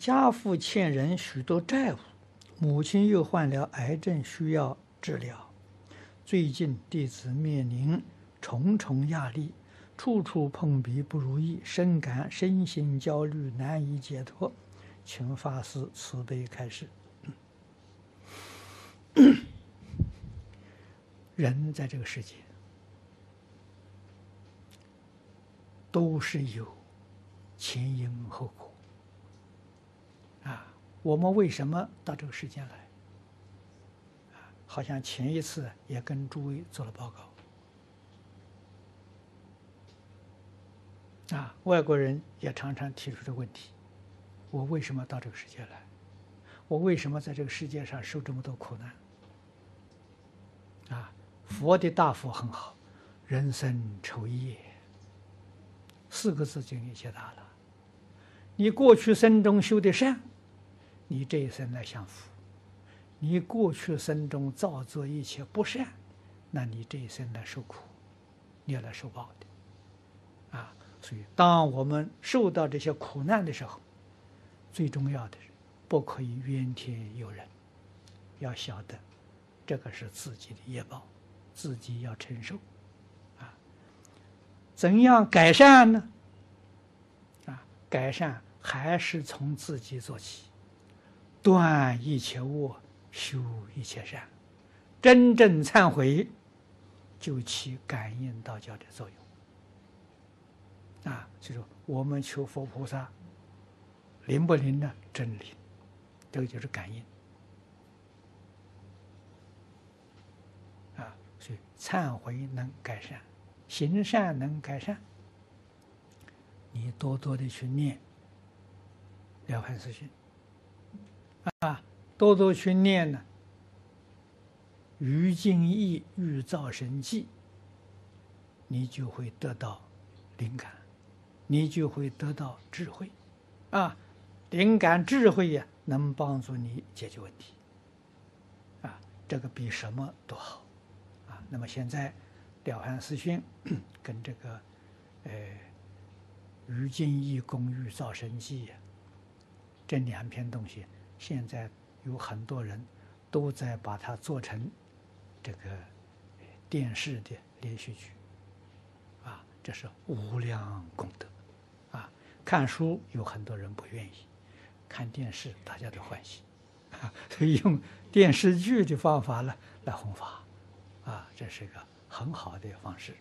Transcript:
家父欠人许多债务，母亲又患了癌症需要治疗。最近弟子面临重重压力，处处碰壁不如意，深感身心焦虑，难以解脱。请法师慈悲开示。人在这个世界都是有前因后果！我们为什么到这个世间来？好像前一次也跟诸位做了报告啊。外国人也常常提出这个问题：我为什么到这个世界来？我为什么在这个世界上受这么多苦难？啊！佛的大佛很好，“人生酬业”四个字就给你解答了。你过去生中修的善，你这一生来享福；你过去生中造作一切不善，那你这一生来受苦，你要来受报的。啊，所以当我们受到这些苦难的时候，最重要的是不可以怨天尤人，要晓得这个是自己的业报。自己要承受，啊，怎样改善呢？啊，改善还是从自己做起，断一切恶，修一切善，真正忏悔，就起感应道教的作用。啊，所以说我们求佛菩萨灵不灵呢？真灵，这个就是感应。啊所以忏悔能改善，行善能改善。你多多的去念《了凡四训》，啊，多多去念呢。于静意欲造神迹，你就会得到灵感，你就会得到智慧，啊，灵感智慧呀，能帮助你解决问题，啊，这个比什么都好。啊那么现在，《了凡四训 》跟这个，呃，《于静意功欲造神迹》呀，这两篇东西，现在有很多人都在把它做成这个电视的连续剧，啊，这是无量功德，啊，看书有很多人不愿意，看电视大家都欢喜，啊，所 以用电视剧的方法呢来弘法。啊，这是个很好的方式。